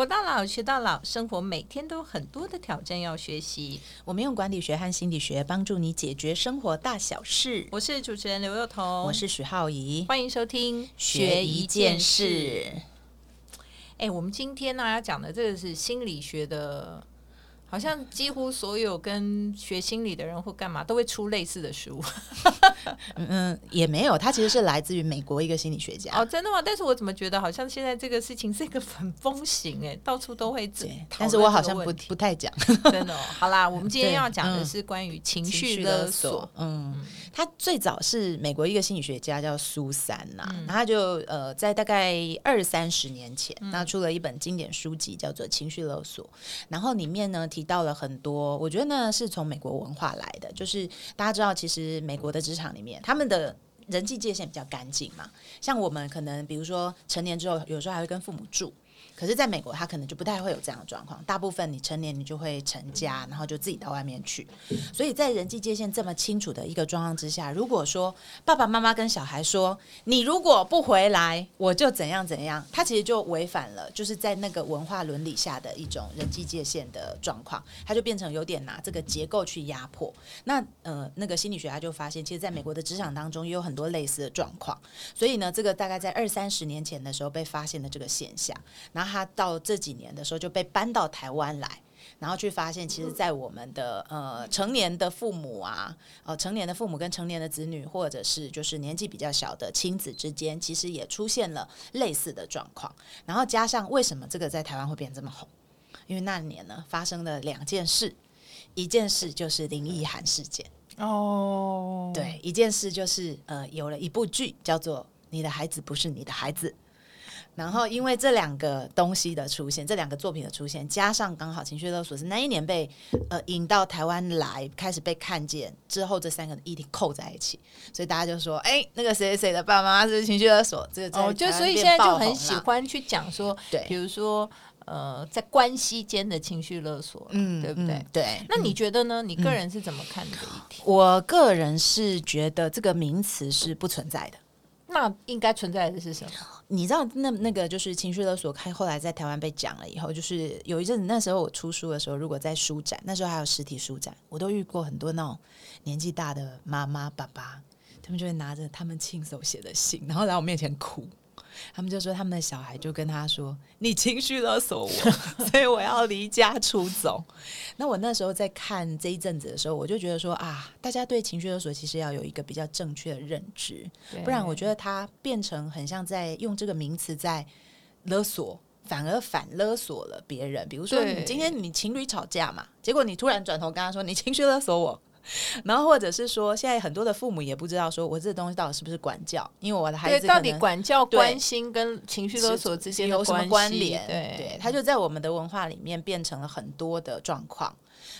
活到老，学到老，生活每天都有很多的挑战要学习。我们用管理学和心理学帮助你解决生活大小事。我是主持人刘幼彤，我是许浩怡，欢迎收听学一件事。哎，我们今天呢要讲的这个是心理学的。好像几乎所有跟学心理的人或干嘛都会出类似的书，嗯，也没有，他其实是来自于美国一个心理学家。哦，真的吗？但是我怎么觉得好像现在这个事情是一个很风行哎，到处都会对，但是我好像不不太讲，真的。好啦，我们今天要讲的是关于情绪勒索，嗯，他最早是美国一个心理学家叫苏珊呐，然后就呃在大概二三十年前，那出了一本经典书籍叫做《情绪勒索》，然后里面呢提。提到了很多，我觉得呢是从美国文化来的，就是大家知道，其实美国的职场里面，他们的人际界限比较干净嘛。像我们可能，比如说成年之后，有时候还会跟父母住。可是，在美国，他可能就不太会有这样的状况。大部分你成年，你就会成家，然后就自己到外面去。所以在人际界限这么清楚的一个状况之下，如果说爸爸妈妈跟小孩说：“你如果不回来，我就怎样怎样”，他其实就违反了，就是在那个文化伦理下的一种人际界限的状况。他就变成有点拿这个结构去压迫。那呃，那个心理学家就发现，其实在美国的职场当中也有很多类似的状况。所以呢，这个大概在二三十年前的时候被发现的这个现象，然后。他到这几年的时候就被搬到台湾来，然后去发现，其实，在我们的呃成年的父母啊，呃成年的父母跟成年的子女，或者是就是年纪比较小的亲子之间，其实也出现了类似的状况。然后加上为什么这个在台湾会变这么红？因为那年呢发生了两件事，一件事就是林奕涵事件哦，对，一件事就是呃有了一部剧叫做《你的孩子不是你的孩子》。然后，因为这两个东西的出现，这两个作品的出现，加上刚好情绪勒索是那一年被呃引到台湾来，开始被看见之后，这三个议题扣在一起，所以大家就说，哎，那个谁谁谁的爸爸妈妈是情绪勒索，这个哦，就所以现在就很喜欢去讲说，对，比如说呃，在关系间的情绪勒索，嗯，对不对？对。那你觉得呢？你个人是怎么看这个议题？我个人是觉得这个名词是不存在的。那应该存在的是什么？你知道，那那个就是情绪勒索，开后来在台湾被讲了以后，就是有一阵子，那时候我出书的时候，如果在书展，那时候还有实体书展，我都遇过很多那种年纪大的妈妈爸爸，他们就会拿着他们亲手写的信，然后来我面前哭。他们就说，他们的小孩就跟他说：“你情绪勒索我，所以我要离家出走。”那我那时候在看这一阵子的时候，我就觉得说啊，大家对情绪勒索其实要有一个比较正确的认知，不然我觉得它变成很像在用这个名词在勒索，反而反勒索了别人。比如说，你今天你情侣吵架嘛，结果你突然转头跟他说：“你情绪勒索我。” 然后或者是说，现在很多的父母也不知道，说我这东西到底是不是管教，因为我的孩子到底管教、关心跟情绪勒索之间有什么关联？对，他就在我们的文化里面变成了很多的状况。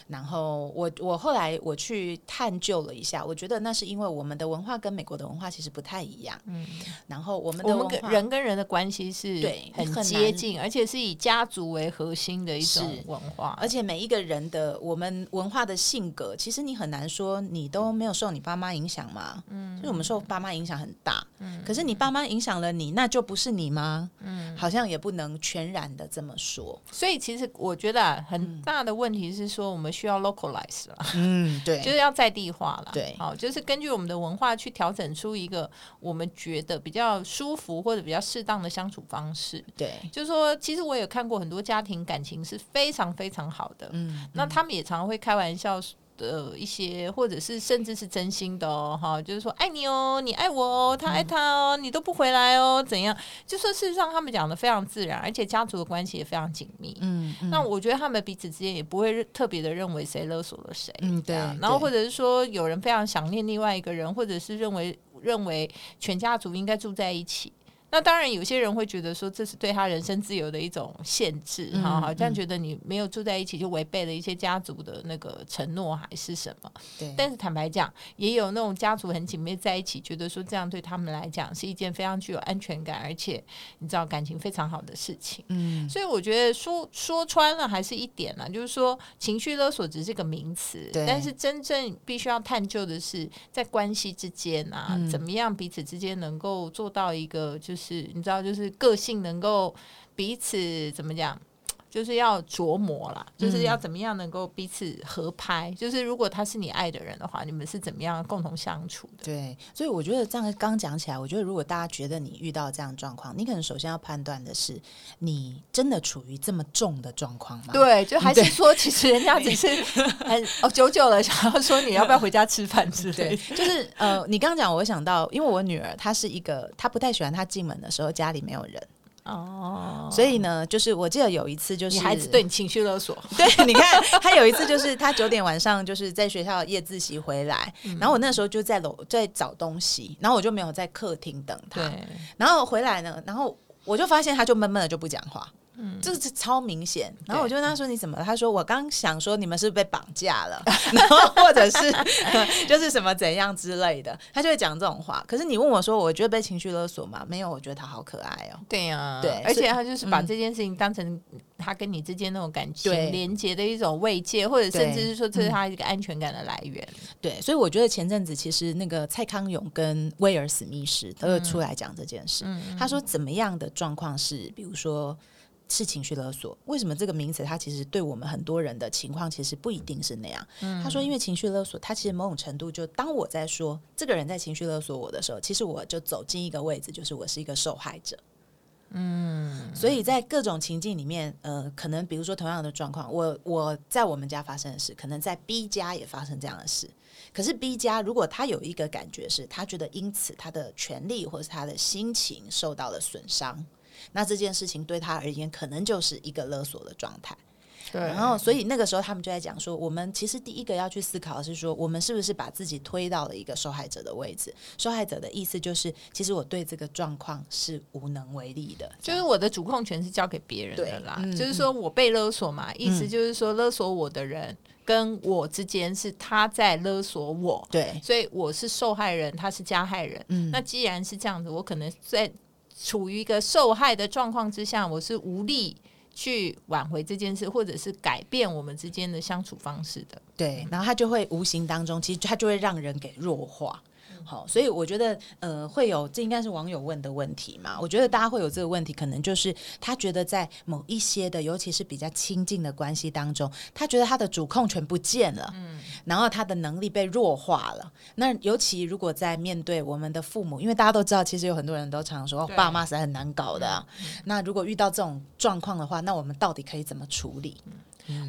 然后我我后来我去探究了一下，我觉得那是因为我们的文化跟美国的文化其实不太一样。嗯，然后我们的人跟人的关系是对很接近，而且是以家族为核心的一种文化。而且每一个人的我们文化的性格，其实你很难说你都没有受你爸妈影响吗？嗯，就是我们受爸妈影响很大。嗯，可是你爸妈影响了你，那就不是你吗？嗯，好像也不能全然的这么说。所以其实我觉得很大的问题是说我们。需要 localize 了，嗯，对，就是要在地化了，对，好，就是根据我们的文化去调整出一个我们觉得比较舒服或者比较适当的相处方式，对，就是说，其实我也看过很多家庭感情是非常非常好的，嗯，那他们也常常会开玩笑。的一些，或者是甚至是真心的哦，哈，就是说爱你哦，你爱我哦，他爱他哦，你都不回来哦，怎样？就说事实上，他们讲的非常自然，而且家族的关系也非常紧密。嗯，那我觉得他们彼此之间也不会特别的认为谁勒索了谁。嗯，对。然后或者是说，有人非常想念另外一个人，或者是认为认为全家族应该住在一起。那当然，有些人会觉得说这是对他人身自由的一种限制，哈，好像觉得你没有住在一起就违背了一些家族的那个承诺还是什么。对。但是坦白讲，也有那种家族很紧密在一起，觉得说这样对他们来讲是一件非常具有安全感，而且你知道感情非常好的事情。嗯。所以我觉得说说穿了还是一点呢，就是说情绪勒索只是个名词，但是真正必须要探究的是在关系之间啊，怎么样彼此之间能够做到一个就是。是，你知道，就是个性能够彼此怎么讲，就是要琢磨啦，就是要怎么样能够彼此合拍。就是如果他是你爱的人的话，你们是怎么样共同相处的？对，所以我觉得这样刚讲起来，我觉得如果大家觉得你遇到这样状况，你可能首先要判断的是，你真的处于这么重的状况吗？对，就还是说，其实人家只是 很哦，久久了想要说你要不要回家吃饭之类。就是呃，你刚刚讲，我想到，因为我女儿她是一个，她不太喜欢她进门的时候家里没有人。哦，所以呢，就是我记得有一次，就是孩子对你情绪勒索。对，你看他有一次，就是他九点晚上就是在学校夜自习回来，然后我那时候就在楼在找东西，然后我就没有在客厅等他。然后回来呢，然后我就发现他就闷闷的就不讲话。这个是超明显，然后我就跟他说：“你怎么？”他说：“我刚想说你们是被绑架了，然后或者是 就是什么怎样之类的。”他就会讲这种话。可是你问我说：“我觉得被情绪勒索吗？”没有，我觉得他好可爱哦。对呀，对，而且他就是把这件事情当成他跟你之间那种感情连接的一种慰藉，或者甚至是说这是他一个安全感的来源。对，所以我觉得前阵子其实那个蔡康永跟威尔史密斯都有出来讲这件事。他说怎么样的状况是，比如说。是情绪勒索，为什么这个名词它其实对我们很多人的情况其实不一定是那样？他说，因为情绪勒索，它其实某种程度就当我在说这个人在情绪勒索我的时候，其实我就走进一个位置，就是我是一个受害者。嗯，所以在各种情境里面，呃，可能比如说同样的状况，我我在我们家发生的事，可能在 B 家也发生这样的事。可是 B 家如果他有一个感觉是，他觉得因此他的权利或者是他的心情受到了损伤。那这件事情对他而言，可能就是一个勒索的状态。对，然后所以那个时候他们就在讲说，我们其实第一个要去思考的是说，我们是不是把自己推到了一个受害者的位置？受害者的意思就是，其实我对这个状况是无能为力的，就是我的主控权是交给别人的啦。就是说我被勒索嘛，意思就是说勒索我的人跟我之间是他在勒索我，对，所以我是受害人，他是加害人。嗯，那既然是这样子，我可能在。处于一个受害的状况之下，我是无力去挽回这件事，或者是改变我们之间的相处方式的。对，然后他就会无形当中，其实他就会让人给弱化。好，所以我觉得，呃，会有这应该是网友问的问题嘛？我觉得大家会有这个问题，可能就是他觉得在某一些的，尤其是比较亲近的关系当中，他觉得他的主控权不见了，嗯，然后他的能力被弱化了。那尤其如果在面对我们的父母，因为大家都知道，其实有很多人都常说爸妈是很难搞的。那如果遇到这种状况的话，那我们到底可以怎么处理？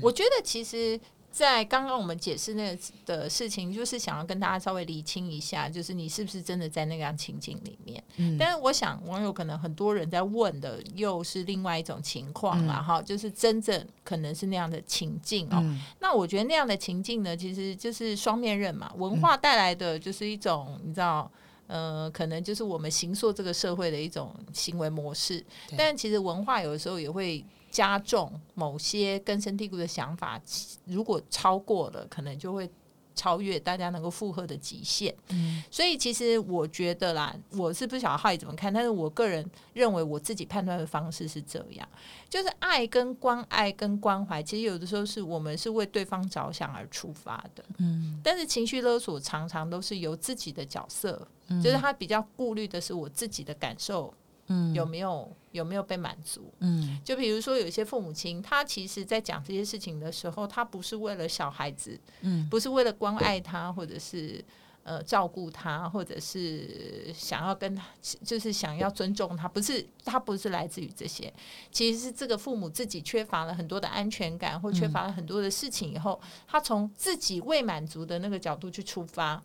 我觉得其实。在刚刚我们解释那个的事情，就是想要跟大家稍微理清一下，就是你是不是真的在那样情境里面？嗯，但是我想网友可能很多人在问的又是另外一种情况了哈，就是真正可能是那样的情境哦。那我觉得那样的情境呢，其实就是双面刃嘛，文化带来的就是一种你知道，呃，可能就是我们行塑这个社会的一种行为模式，但其实文化有的时候也会。加重某些根深蒂固的想法，如果超过了，可能就会超越大家能够负荷的极限。嗯，所以其实我觉得啦，我是不晓得浩宇怎么看，但是我个人认为我自己判断的方式是这样：，就是爱跟关爱跟关怀，其实有的时候是我们是为对方着想而出发的。嗯，但是情绪勒索常常都是由自己的角色，就是他比较顾虑的是我自己的感受。有没有有没有被满足？嗯，就比如说有一些父母亲，他其实在讲这些事情的时候，他不是为了小孩子，嗯，不是为了关爱他，或者是呃照顾他，或者是想要跟他，就是想要尊重他，不是他不是来自于这些，其实是这个父母自己缺乏了很多的安全感，或缺乏了很多的事情以后，他从自己未满足的那个角度去出发。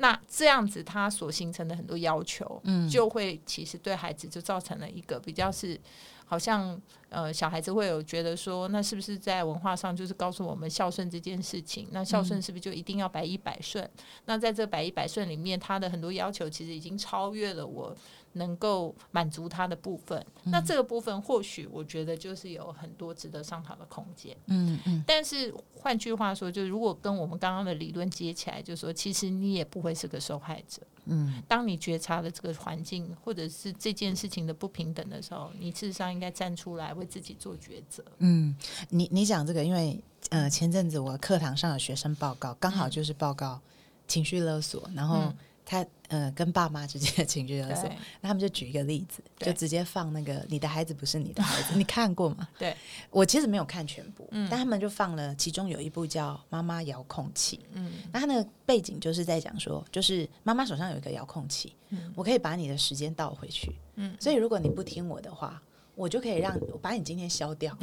那这样子，他所形成的很多要求，嗯，就会其实对孩子就造成了一个比较是，好像呃，小孩子会有觉得说，那是不是在文化上就是告诉我们孝顺这件事情？那孝顺是不是就一定要百依百顺？那在这百依百顺里面，他的很多要求其实已经超越了我。能够满足他的部分，那这个部分或许我觉得就是有很多值得商讨的空间。嗯嗯。但是换句话说，就如果跟我们刚刚的理论接起来，就说其实你也不会是个受害者。嗯。当你觉察了这个环境或者是这件事情的不平等的时候，你事实上应该站出来为自己做抉择。嗯，你你讲这个，因为呃前阵子我课堂上的学生报告刚好就是报告情绪勒索，然后。他呃跟爸妈之间的情绪勒索，那他们就举一个例子，就直接放那个你的孩子不是你的孩子，你看过吗？对，我其实没有看全部，但他们就放了，其中有一部叫《妈妈遥控器》，嗯。那他那个背景就是在讲说，就是妈妈手上有一个遥控器，我可以把你的时间倒回去，嗯。所以如果你不听我的话，我就可以让我把你今天消掉，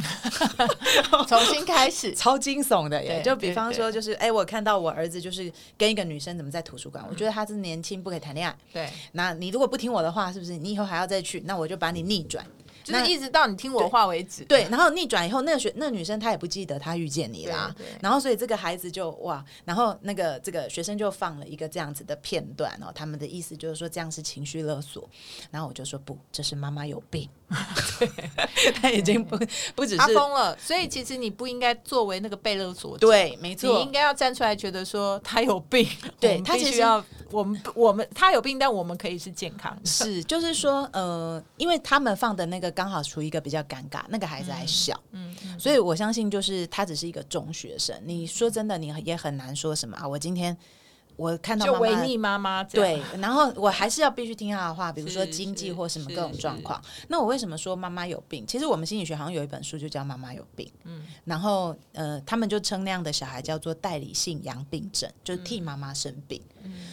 重新开始，超惊悚的耶！就比方说，就是哎、我看到我儿子就是跟一个女生怎么在图书馆，我觉得他是年轻，不可以谈恋爱。对，那你如果不听我的话，是不是你以后还要再去？那我就把你逆转。就是那一直到你听我话为止。对，然后逆转以后，那个学那个女生她也不记得她遇见你啦然后所以这个孩子就哇，然后那个这个学生就放了一个这样子的片段哦，他们的意思就是说这样是情绪勒索，然后我就说不，这是妈妈有病，他已经不不只他是疯了，所以其实你不应该作为那个被勒索者，对，没错你应，该要站出来，觉得说他有病，对他其实要我们我们他有病，但我们可以是健康的。是就是说呃，因为他们放的那个刚好处于一个比较尴尬，那个孩子还小，嗯，嗯所以我相信，就是他只是一个中学生。你说真的，你也很难说什么啊。我今天我看到就妈妈违逆妈妈对，然后我还是要必须听他的话，比如说经济或什么各种状况。那我为什么说妈妈有病？其实我们心理学好像有一本书就叫《妈妈有病》，嗯，然后呃，他们就称那样的小孩叫做代理性阳病症，就是替妈妈生病。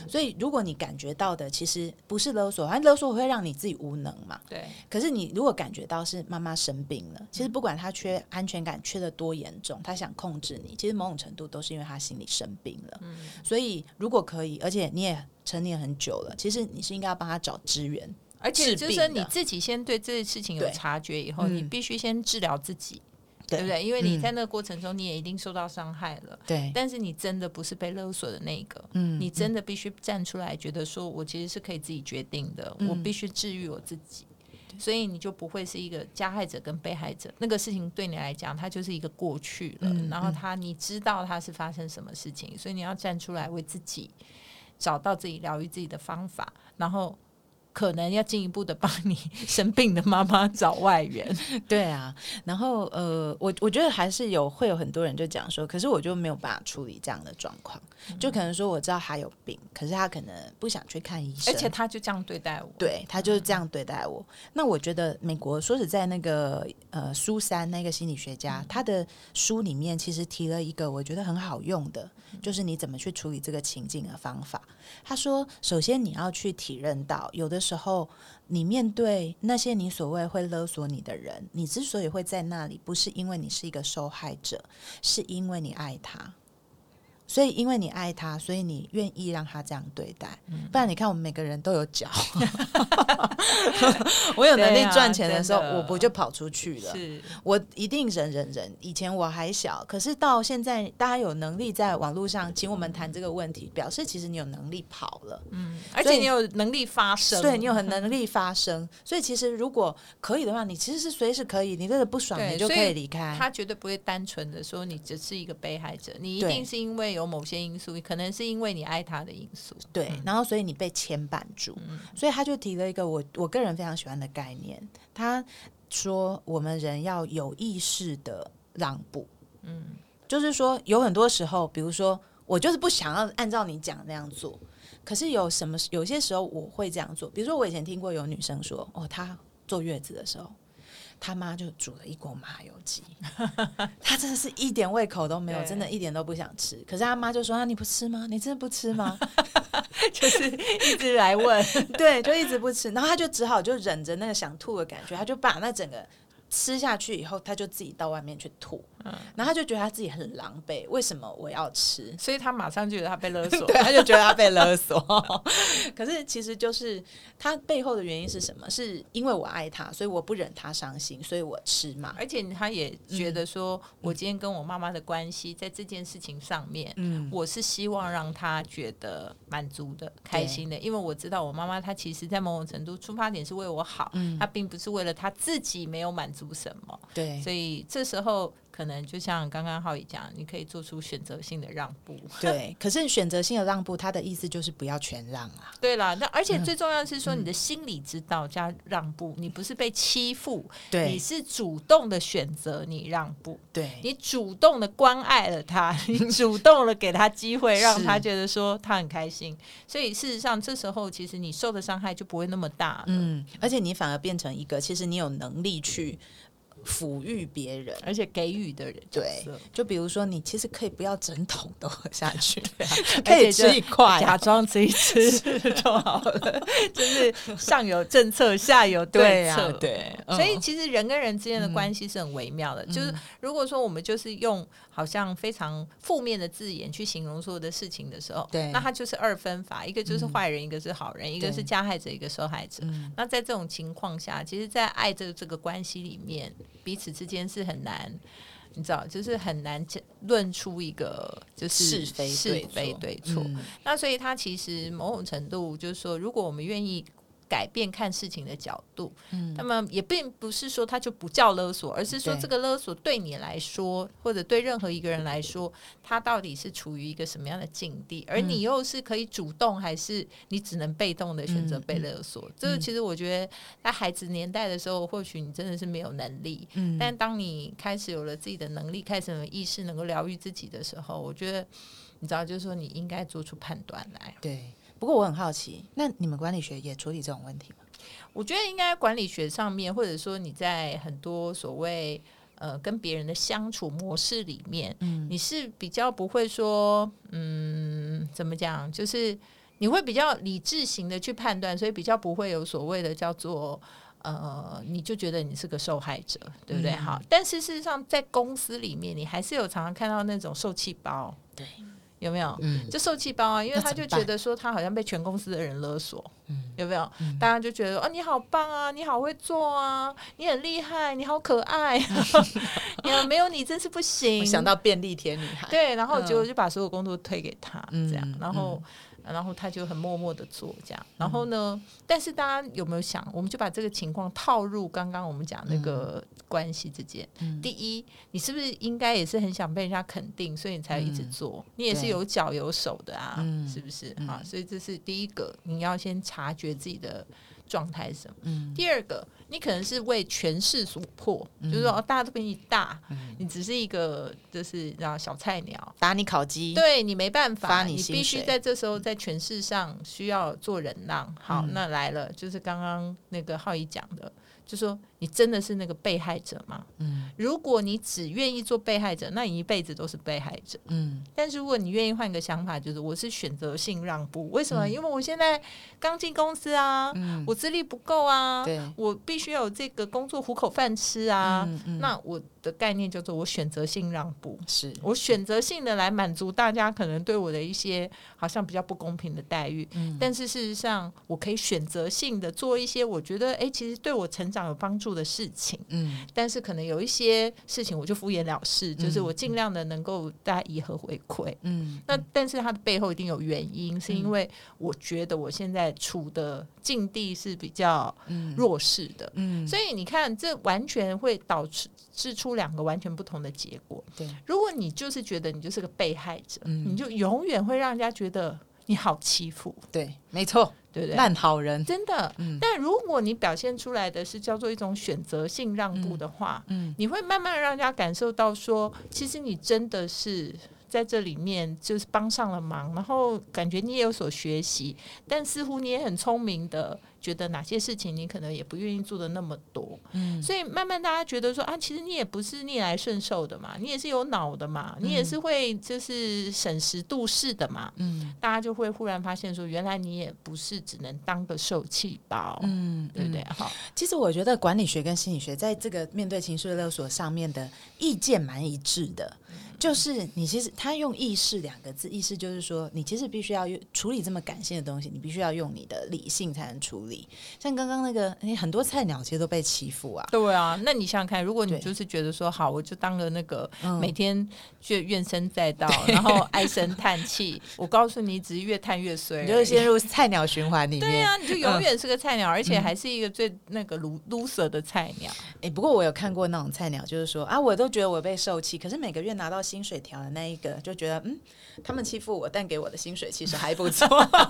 所以如果你感觉到的其实不是勒索，反正勒索会让你自己无能嘛。对，可是你如果感觉到是妈妈生病了，其实不管她缺安全感缺的多严重，她想控制你，其实某种程度都是因为她心里生病了。所以如果可以，而且你也成年很久了，其实你是应该要帮他找资源。而且就是你自己先对这件事情有察觉以后，嗯你必须先治疗自己，对。对不对？因为你嗯。在那个过程中，你也一定受到伤害了。对，但是你真的不是被勒索的那个，嗯你真的必须站出来，觉得说我其实是可以自己决定的，嗯。我必须治愈我自己，所以你就不会是一个加害者跟被害者。那个事情对你来讲，它就是一个过去了，嗯然后他你知道它是发生什么事情，所以你要站出来为自己找到自己疗愈自己的方法，然后。可能要进一步的帮你生病的妈妈找外援，对啊，然后呃，我我觉得还是有会有很多人就讲说，可是我就没有办法处理这样的状况，就可能说我知道他有病，可是他可能不想去看医生，而且他就这样对待我。对他就是这样对待我。那我觉得美国说实在，那个呃苏珊那个心理学家，他的书里面其实提了一个我觉得很好用的，就是你怎么去处理这个情境的方法。他说，首先你要去体认到，有的时候你面对那些你所谓会勒索你的人，你之所以会在那里，不是因为你是一个受害者，是因为你爱他。所以，因为你爱他，所以你愿意让他这样对待。不然，你看我们每个人都有脚，我有能力赚钱的时候，我不就跑出去了？是我一定忍忍忍。以前我还小，可是到现在，大家有能力在网络上请我们谈这个问题，表示其实你有能力跑了。嗯，而且你有能力发声，对你有很能力发声，所以其实如果可以的话，你其实是随时可以，你真的不爽，你就可以以离开。他绝对不会单纯的说你只是一个被害者，你一定是因为有某些因素，可能是因为你爱他的因素。对，然后所以你被牵绊住，所以他就提了一个我我个人非常喜欢的概念，他说我们人要有意识的让步，嗯，就是说有很多时候，比如说我就是不想要按照你讲那样做，可是有什么有些时候我会这样做，比如说我以前听过有女生说，哦，她坐月子的时候。他妈就煮了一锅麻油鸡，他真的是一点胃口都没有，真的一点都不想吃。可是他妈就说：“啊，你不吃吗？你真的不吃吗？” 就是一直来问，对，就一直不吃，然后他就只好就忍着那个想吐的感觉，他就把那整个吃下去以后，他就自己到外面去吐，然后他就觉得他自己很狼狈，为什么我要吃？所以他马上就觉得他被勒 索。对，他就觉得他被勒索。可是其实就是他背后的原因是什么？是因为我爱他，所以我不忍他伤心，所以我吃嘛。而且他也觉得说，我今天跟我妈妈的关系，在这件事情上面，嗯，我是希望让他觉得满足的、开心的，因为我知道我妈妈她其实，在某种程度出发点是为我好，嗯她并不是为了她自己没有满足什么，对，所以这时候可能就像刚刚浩宇讲，你可以做出选择性的让步。对，可是选择性的让步，他的意思就是不要全让啊。对啦，那而且最重要的是说，你的心理知道加让步，你不是被欺负，对你是主动的选择你让步，对，你主动的关爱了他，你 主动的给他机会，让他觉得说他很开心。所以事实上，这时候其实你受的伤害就不会那么大。嗯，而且你反而变成一个，其实你有能力去。抚育别人，而且给予的人，对，就比如说你其实可以不要整桶都喝下去，可以吃一块，假装吃一吃就好了。就是上有政策，下有对策，对。所以其实人跟人之间的关系是很微妙的。就是如果说我们就是用好像非常负面的字眼去形容所有的事情的时候，对，那它就是二分法，一个就是坏人，一个是好人，一个是加害者，一个受害者。那在这种情况下，其实，在爱这这个关系里面。彼此之间是很难，你知道，就是很难论出一个就是是非是非对错。那所以他其实某种程度就是说，如果我们愿意。改变看事情的角度，嗯，那么也并不是说他就不叫勒索，而是说这个勒索对你来说，或者对任何一个人来说，他到底是处于一个什么样的境地，而你又是可以主动，还是你只能被动的选择被勒索？这个其实我觉得，在孩子年代的时候，或许你真的是没有能力，嗯，但当你开始有了自己的能力，开始有意识，能够疗愈自己的时候，我觉得你知道，就是说你应该做出判断来，对。不过我很好奇，那你们管理学也处理这种问题吗？我觉得应该管理学上面，或者说你在很多所谓呃跟别人的相处模式里面，嗯，你是比较不会说，嗯，怎么讲，就是你会比较理智型的去判断，所以比较不会有所谓的叫做呃，你就觉得你是个受害者，对不对？好，但是事实上在公司里面，你还是有常常看到那种受气包，对。有没有？嗯，就受气包啊，因为他就觉得说他好像被全公司的人勒索，嗯，有没有？大家就觉得哦，你好棒啊，你好会做啊，你很厉害，你好可爱，有没有你真是不行。想到便利贴女孩，对，然后结果就把所有工作推给他，这样，然后。然后他就很默默的做这样，然后呢？但是大家有没有想，我们就把这个情况套入刚刚我们讲那个关系之间。第一，你是不是应该也是很想被人家肯定，所以你才一直做？你也是有脚有手的啊，是不是啊？所以这是第一个，你要先察觉自己的。状态是什么？嗯，第二个，你可能是为权势所迫，就是说大家都比你大，你只是一个就是让小菜鸟。打你烤鸡，对你没办法，你必须在这时候在权势上需要做忍让。好，那来了，就是刚刚那个浩一讲的。就说你真的是那个被害者吗？嗯，如果你只愿意做被害者，那你一辈子都是被害者。嗯，但是如果你愿意换个想法，就是我是选择性让步。为什么？因为我现在刚进公司啊，我资历不够啊，我必须要有这个工作糊口饭吃啊。那我的概念叫做我选择性让步，是我选择性的来满足大家可能对我的一些好像比较不公平的待遇。嗯，但是事实上，我可以选择性的做一些我觉得哎，其实对我成长有帮助的事情，嗯，但是可能有一些事情我就敷衍了事，就是我尽量的能够大家以和回馈，嗯，那但是它的背后一定有原因，是因为我觉得我现在处的境地是比较弱势的，嗯，所以你看，这完全会导致致出两个完全不同的结果。对，如果你就是觉得你就是个被害者，你就永远会让人家觉得你好欺负，对，没错。对不对？烂好人真的，但如果你表现出来的是叫做一种选择性让步的话，嗯，你会慢慢让人家感受到说，其实你真的是。在这里面就是帮上了忙，然后感觉你也有所学习，但似乎你也很聪明的，觉得哪些事情你可能也不愿意做的那么多，嗯，所以慢慢大家觉得说啊，其实你也不是逆来顺受的嘛，你也是有脑的嘛，你也是会就是审时度势的嘛，嗯，大家就会忽然发现说，原来你也不是只能当个受气包，嗯，对不对？好，其实我觉得管理学跟心理学在这个面对情绪勒索上面的意见蛮一致的。就是你其实他用意识两个字，意识就是说，你其实必须要用处理这么感性的东西，你必须要用你的理性才能处理。像刚刚那个，你很多菜鸟其实都被欺负啊。对啊，那你想想看，如果你就是觉得说好，我就当了那个嗯每天就怨声载道，然后唉声叹气，我告诉你，只是越叹越衰，你就会陷入菜鸟循环里面。对啊，你就永远是个菜鸟，而且还是一个最那个 lo- loser 的菜鸟。哎、不过我有看过那种菜鸟，就是说啊，我都觉得我被受气，可是每个月拿到薪水条的那一个，就觉得嗯，他们欺负我，但给我的薪水其实还不错。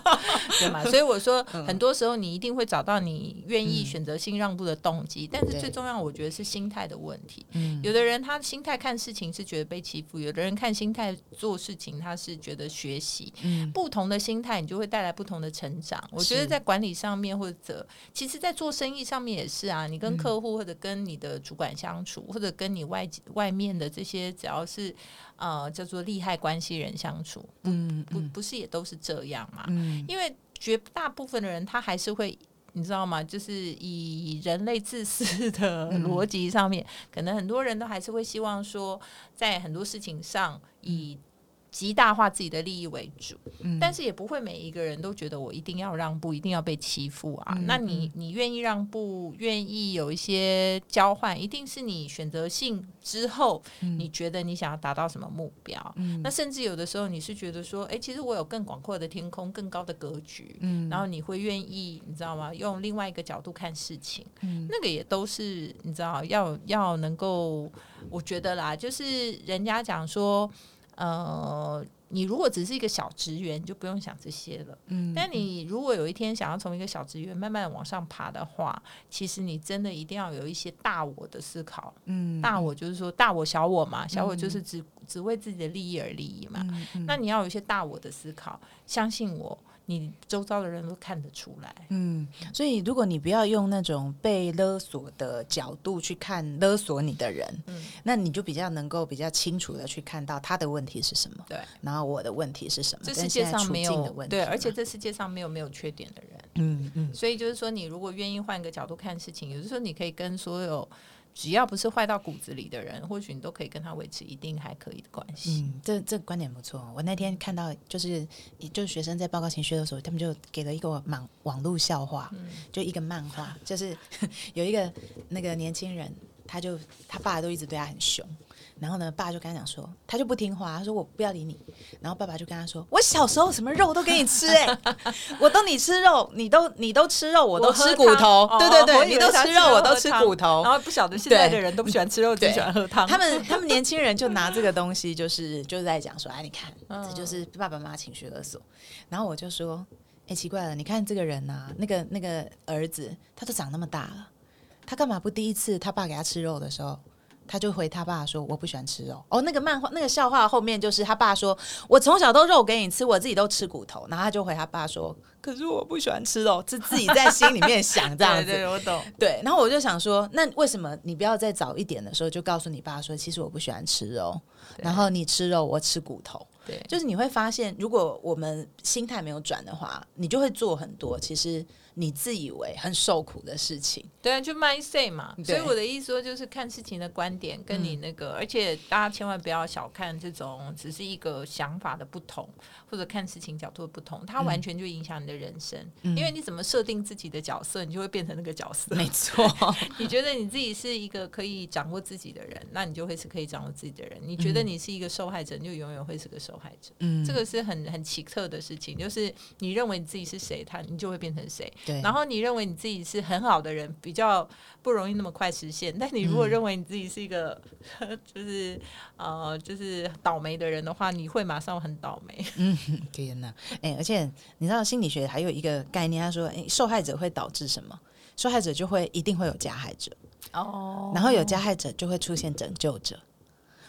对嘛？所以我说，嗯很多时候你一定会找到你愿意选择性让步的动机，但是最重要，我觉得是心态的问题。嗯有的人他心态看事情是觉得被欺负，有的人看心态做事情他是觉得学习。嗯不同的心态，你就会带来不同的成长。我觉得在管理上面，或者其实，在做生意上面也是啊。你跟客户或者跟你的主管相处，或者跟你外外面的这些，只要是呃叫做利害关系人相处，嗯不不是也都是这样嘛？嗯因为绝大部分的人他还是会。你知道吗？就是以人类自私的嗯逻辑上面，可能很多人都还是会希望说，在很多事情上嗯以极大化自己的利益为主，嗯。但是也不会每一个人都觉得我一定要让步，一定要被欺负啊。嗯那你你愿意让步，愿意有一些交换，一定是你选择性之后，你觉得你想要达到什么目标？嗯。那甚至有的时候你是觉得说，哎、其实我有更广阔的天空，更高的格局，嗯。然后你会愿意，你知道吗？用另外一个角度看事情，嗯。那个也都是你知道，要要能够，我觉得啦，就是人家讲说，呃，你如果只是一个小职员，你就不用想这些了。嗯但你如果有一天想要从一个小职员慢慢地往上爬的话，其实你真的一定要有一些大我的思考。嗯大我就是说大我小我嘛，小我就是只只为自己的利益而利益嘛。嗯那你要有一些大我的思考，相信我，你周遭的人都看得出来。嗯，所以如果你不要用那种被勒索的角度去看勒索你的人，嗯那你就比较能够比较清楚的去看到他的问题是什么，对，然后我的问题是什么，这世界上没有的问题对，而且这世界上没有没有缺点的人。嗯嗯所以就是说，你如果愿意换个角度看事情，有的时候你可以跟所有只要不是坏到骨子里的人，或许你都可以跟他维持一定还可以的关系。嗯，这这观点不错。我那天看到就是就是学生在报告情绪的时候，他们就给了一个网网络笑话，嗯就一个漫画，就是 有一个那个年轻人，他就他爸都一直对他很凶。然后呢，爸就跟他讲说，他就不听话，他说我不要理你。然后爸爸就跟他说，我小时候什么肉都给你吃、欸，我都你吃肉，你都你都吃肉，我都吃骨头，汤对对对，你都吃肉，我都吃骨头。然后不晓得现在的人都不喜欢吃肉，只喜欢喝汤。他们 他们年轻人就拿这个东西，就是就是在讲说，哎，你看，嗯这就是爸爸妈妈情绪勒索。然后我就说，哎，奇怪了，你看这个人呐、那个那个儿子，他都长那么大了，他干嘛不第一次他爸给他吃肉的时候？他就回他爸说：“我不喜欢吃肉。”哦，那个漫画那个笑话后面就是他爸说：“我从小都肉给你吃，我自己都吃骨头。”然后他就回他爸说：“可是我不喜欢吃肉。”是自己在心里面想这样子。对对，我懂。对，然后我就想说，那为什么你不要再早一点的时候就告诉你爸说，其实我不喜欢吃肉，然后你吃肉，我吃骨头。对，就是你会发现，如果我们心态没有转的话，你就会做很多其实你自以为很受苦的事情。对啊，就 mindset 嘛。所以我的意思说，就是看事情的观点跟你那个，而且大家千万不要小看这种只是一个想法的不同，或者看事情角度的不同，它完全就影响你的人生。因为你怎么设定自己的角色，你就会变成那个角色。没错，你觉得你自己是一个可以掌握自己的人，那你就会是可以掌握自己的人。你觉得你是一个受害者，你就永远会是个受害者。嗯，这个是很很奇特的事情，就是你认为你自己是谁，他你就会变成谁。对，然后你认为你自己是很好的人，比较不容易那么快实现。但你如果认为你自己是一个、就是呃就是倒霉的人的话，你会马上很倒霉。嗯天哪，哎、而且你知道心理学还有一个概念，他说，哎、受害者会导致什么？受害者就会一定会有加害者，哦然后有加害者就会出现拯救者。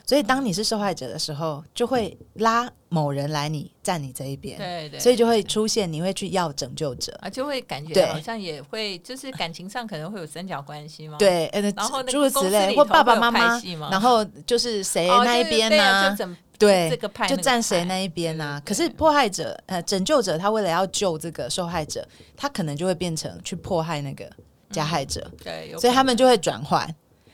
所以当你是受害者的时候，就会拉某人来你站你这一边，对对，所以就会出现你会去要拯救者。啊就会感觉好像也会就是感情上可能会有三角关系吗？。对，呃，然后诸如此类，或爸爸妈妈然后就是谁哦，那一边呢、对，这个派就站谁那一边啊？对对可是迫害者，呃，拯救者，他为了要救这个受害者，他可能就会变成去迫害那个加害者，对，所以他们就会转换，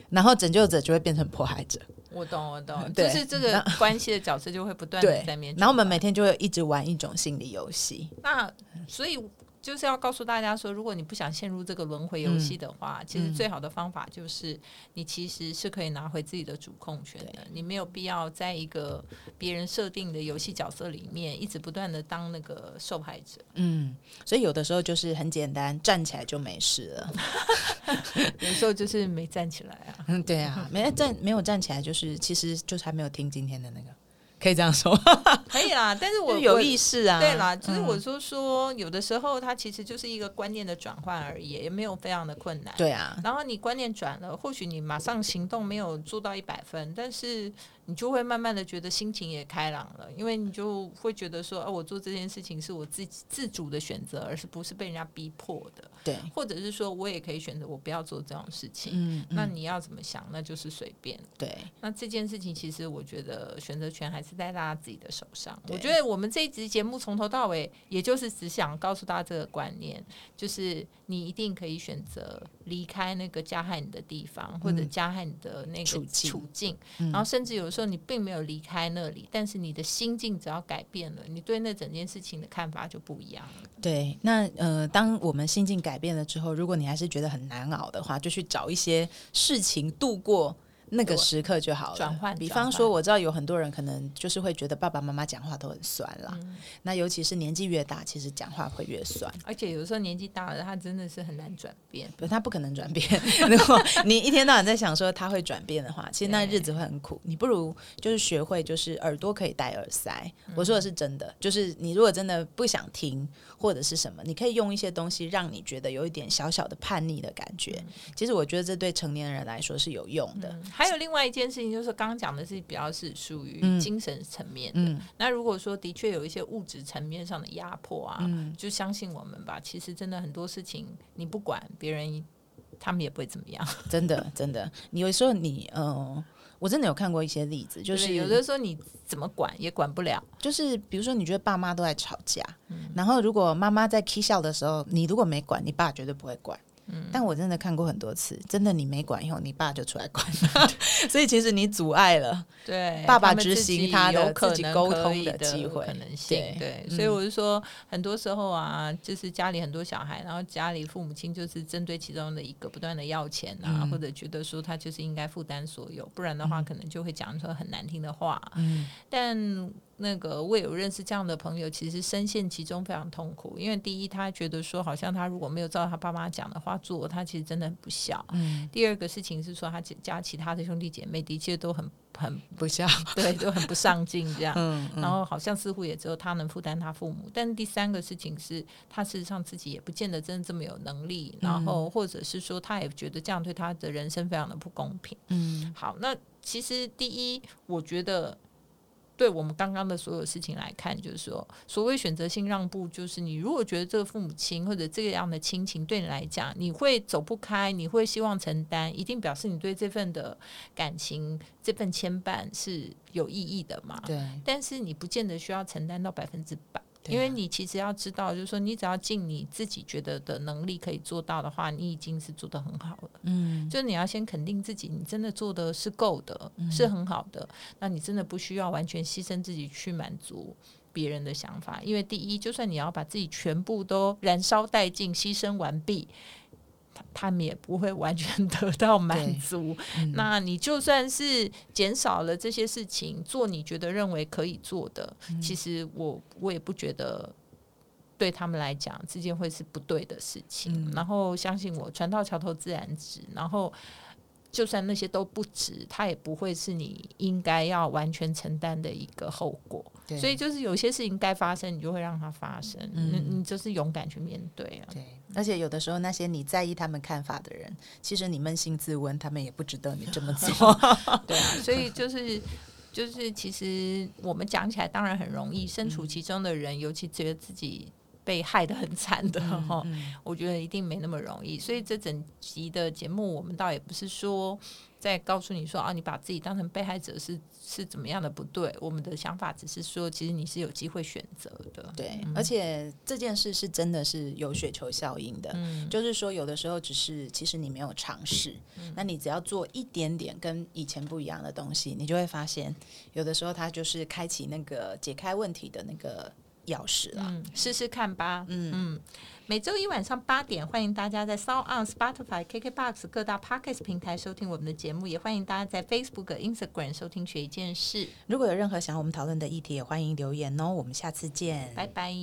然后拯救者就会变成迫害者。我懂，我懂，就是这个 关系的角色就会不断的在面。然后我们每天就会一直玩一种心理游戏。那所以就是要告诉大家说，如果你不想陷入这个轮回游戏的话，其实最好的方法就是你其实是可以拿回自己的主控权的。你没有必要在一个别人设定的游戏角色里面一直不断的当那个受害者。嗯，所以有的时候就是很简单，站起来就没事了。有时候就是没站起来啊。嗯，对啊，没站没有站起来，就是其实就是还没有听今天的那个，可以这样说，可以啦，但是我有意识啊。对啦，就是嗯我说说，有的时候它其实就是一个观念的转换而已，也没有非常的困难。对啊，然后你观念转了，或许你马上行动没有做到一百分，但是你就会慢慢的觉得心情也开朗了，因为你就会觉得说，哦，我做这件事情是我自己自主的选择，而是不是被人家逼迫的，对，或者是说我也可以选择我不要做这种事情。嗯，嗯那你要怎么想，那就是随便。对，那这件事情，其实我觉得选择权还是在大家自己的手上。我觉得我们这一集节目从头到尾，也就是只想告诉大家这个观念，就是你一定可以选择离开那个加害你的地方，或者加害你的那个处境处境。嗯然后甚至有时候你并没有离开那里，但是你的心境只要改变了，你对那整件事情的看法就不一样了。对，那呃，当我们心境改改变了之后，如果你还是觉得很难熬的话，就去找一些事情度过。那个时刻就好了。转换比方说，我知道有很多人可能就是会觉得爸爸妈妈讲话都很酸啦。嗯那尤其是年纪越大，其实讲话会越酸。而且有时候年纪大了，他真的是很难转变。不，他不可能转变。如果你一天到晚在想说他会转变的话，其实那日子会很苦。你不如就是学会，就是耳朵可以戴耳塞。我说的是真的，就是你如果真的不想听或者是什么，你可以用一些东西让你觉得有一点小小的叛逆的感觉。其实我觉得这对成年人来说是有用的。嗯还有另外一件事情，就是刚刚讲的是比较是属于嗯精神层面的。嗯那如果说的确有一些物质层面上的压迫啊，嗯，就相信我们吧。其实真的很多事情你不管别人，他们也不会怎么样。真的真的，你有时候你呃。我真的有看过一些例子，就就是有的时候你怎么管也管不了。就是比如说，你觉得爸妈都在吵架，嗯然后如果妈妈在 k 笑的时候，你如果没管，你爸绝对不会管。嗯但我真的看过很多次，真的你没管以后，你爸就出来管，所以其实你阻碍了。对，爸爸执行他的有自己沟通的的机会可能性。对所以我是说，很多时候啊，就是家里很多小孩，然后家里父母亲就是针对其中的一个不断的要钱啊，嗯或者觉得说他就是应该负担所有，不然的话可能就会讲出很难听的话。嗯但那个我有认识这样的朋友，其实深陷其中非常痛苦，因为第一，他觉得说好像他如果没有照他爸妈讲的话做，他其实真的很不孝。嗯，第二个事情是说，他家其他的兄弟姐妹的确都很很不孝，对，都很不上进这样。嗯然后好像似乎也只有他能负担他父母，但第三个事情是他事实上自己也不见得真的这么有能力，然后或者是说他也觉得这样对他的人生非常的不公平。嗯好，那其实第一，我觉得对我们刚刚的所有事情来看，就是说，所谓选择性让步，就是你如果觉得这个父母亲或者这样的亲情对你来讲，你会走不开，你会希望承担，一定表示你对这份的感情、这份牵绊是有意义的嘛？对，但是你不见得需要承担到百分之百。因为你其实要知道，就是说，你只要尽你自己觉得的能力可以做到的话，你已经是做得很好了。嗯就是你要先肯定自己，你真的做的是够的，是很好的。那你真的不需要完全牺牲自己去满足别人的想法，因为第一，就算你要把自己全部都燃烧殆尽、牺牲完毕。他他们也不会完全得到满足。嗯那你就算是减少了这些事情，做你觉得认为可以做的，嗯其实我我也不觉得对他们来讲这件会是不对的事情。嗯然后相信我，船到桥头自然直。然后就算那些都不值，它也不会是你应该要完全承担的一个后果。对所以就是有些事情该发生，你就会让它发生。嗯你你就是勇敢去面对啊。对，而且有的时候那些你在意他们看法的人，其实你扪心自问，他们也不值得你这么做。对啊，所以就是就是，其实我们讲起来当然很容易，身处其中的人，尤其觉得自己被害的很惨的哈，我觉得一定没那么容易。所以这整集的节目，我们倒也不是说在告诉你说啊，你把自己当成被害者是是怎么样的不对。我们的想法只是说，其实你是有机会选择的。对，而且这件事是真的是有雪球效应的，就是说有的时候只是其实你没有尝试，那你只要做一点点跟以前不一样的东西，你就会发现有的时候它就是开启那个解开问题的那个。钥匙了，试试看吧。嗯嗯，每周一晚上八点，欢迎大家在 Sound On、Spotify、KKBox 各大 Podcast 平台收听我们的节目，也欢迎大家在 Facebook、Instagram 收听学一件事。如果有任何想要我们讨论的议题，也欢迎留言哦。我们下次见，拜拜。